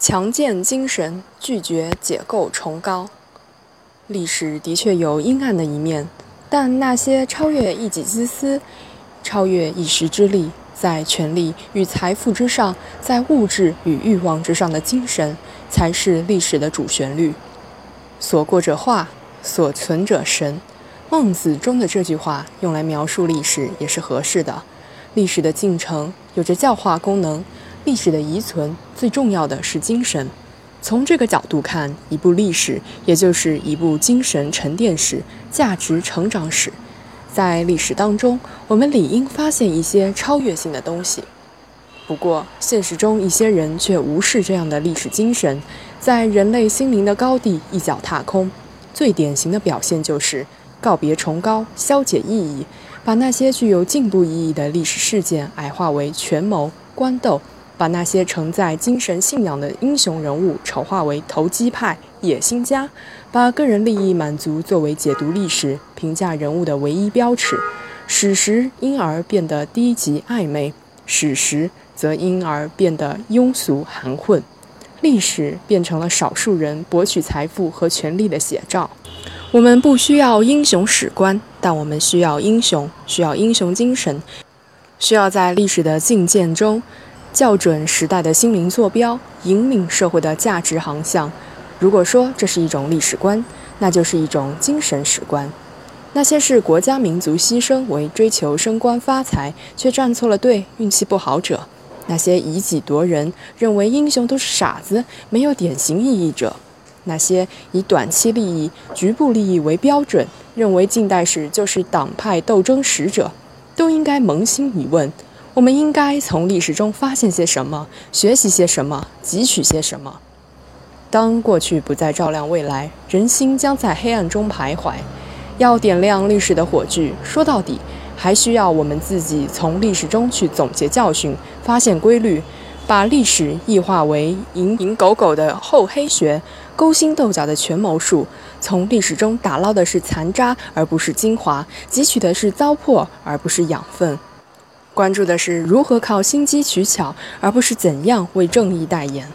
强健精神，拒绝解构崇高。历史的确有阴暗的一面，但那些超越一己之私、超越一时之力，在权力与财富之上，在物质与欲望之上的精神，才是历史的主旋律。所过者化，所存者神。孟子中的这句话用来描述历史也是合适的。历史的进程有着教化功能，历史的遗存最重要的是精神。从这个角度看，一部历史也就是一部精神沉淀史、价值成长史。在历史当中，我们理应发现一些超越性的东西。不过，现实中一些人却无视这样的历史精神，在人类心灵的高地一脚踏空。最典型的表现就是告别崇高，消解意义。把那些具有进步意义的历史事件矮化为权谋、官斗，把那些承载精神信仰的英雄人物丑化为投机派、野心家，把个人利益满足作为解读历史、评价人物的唯一标尺，史实因而变得低级暧昧，史实则因而变得庸俗含混，历史变成了少数人博取财富和权力的写照。我们不需要英雄史观，但我们需要英雄，需要英雄精神，需要在历史的境界中校准时代的心灵坐标，引领社会的价值航向。如果说这是一种历史观，那就是一种精神史观。那些视国家民族牺牲为追求升官发财却站错了队、运气不好者，那些以己夺人认为英雄都是傻子、没有典型意义者。那些以短期利益、局部利益为标准，认为近代史就是党派斗争史者，都应该扪心一问：我们应该从历史中发现些什么，学习些什么，汲取些什么？当过去不再照亮未来，人心将在黑暗中徘徊。要点亮历史的火炬，说到底，还需要我们自己从历史中去总结教训，发现规律。把历史异化为蝇营狗苟的厚黑学，勾心斗角的权谋术，从历史中打捞的是残渣而不是精华，汲取的是糟粕而不是养分，关注的是如何靠心机取巧，而不是怎样为正义代言。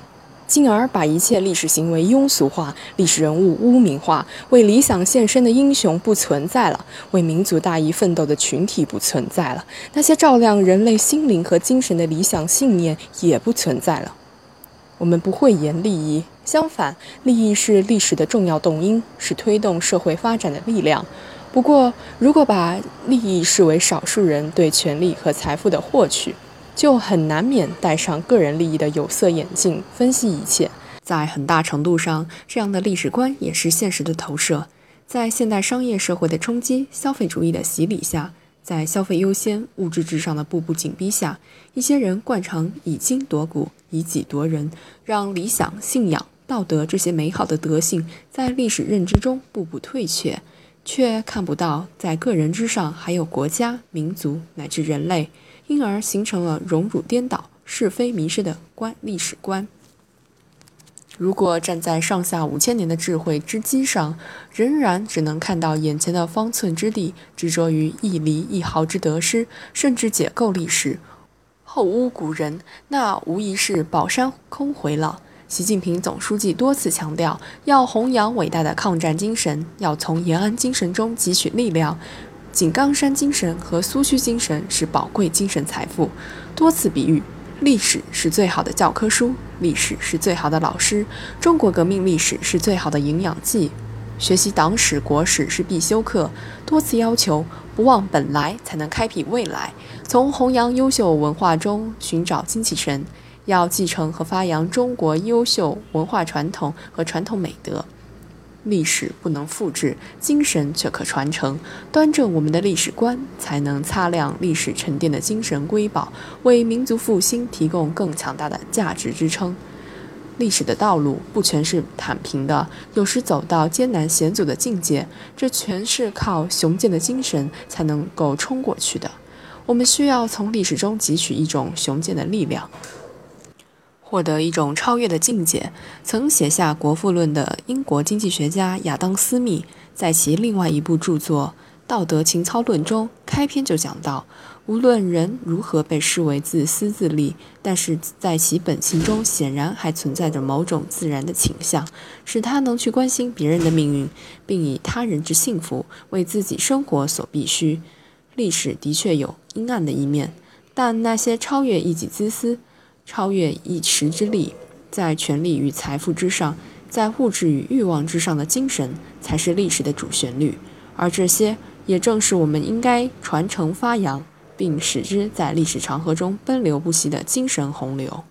进而把一切历史行为庸俗化，历史人物污名化，为理想献身的英雄不存在了，为民族大义奋斗的群体不存在了，那些照亮人类心灵和精神的理想信念也不存在了。我们不讳言利益，相反，利益是历史的重要动因，是推动社会发展的力量。不过，如果把利益视为少数人对权力和财富的获取，就很难免戴上个人利益的有色眼镜，分析一切。在很大程度上，这样的历史观也是现实的投射。在现代商业社会的冲击、消费主义的洗礼下，在消费优先、物质至上的步步紧逼下，一些人惯常以金夺骨、以己夺人，让理想、信仰、道德这些美好的德性在历史认知中步步退却，却看不到在个人之上还有国家、民族乃至人类。因而形成了荣辱颠倒、是非迷失的观历史观。如果站在上下五千年的智慧之基上，仍然只能看到眼前的方寸之地，执着于一厘一毫之得失，甚至解构历史，后污古人，那无疑是宝山空回了。习近平总书记多次强调，要弘扬伟大的抗战精神，要从延安精神中汲取力量。井冈山精神和苏区精神是宝贵精神财富。多次比喻，历史是最好的教科书，历史是最好的老师。中国革命历史是最好的营养剂，学习党史国史是必修课。多次要求，不忘本来，才能开辟未来。从弘扬优秀文化中寻找精气神，要继承和发扬中国优秀文化传统和传统美德。历史不能复制，精神却可传承。端正我们的历史观，才能擦亮历史沉淀的精神瑰宝，为民族复兴提供更强大的价值支撑。历史的道路不全是坦平的，有时走到艰难险阻的境界，这全是靠雄健的精神才能够冲过去的。我们需要从历史中汲取一种雄健的力量。获得一种超越的境界。曾写下《国富论》的英国经济学家亚当·斯密，在其另外一部著作《道德情操论》中开篇就讲到，无论人如何被视为自私自利，但是在其本性中显然还存在着某种自然的倾向，使他能去关心别人的命运，并以他人之幸福为自己生活所必须。历史的确有阴暗的一面，但那些超越一己自私、超越一时之力，在权力与财富之上，在物质与欲望之上的精神，才是历史的主旋律。而这些。也正是我们应该传承发扬，并使之在历史长河中奔流不息的精神洪流。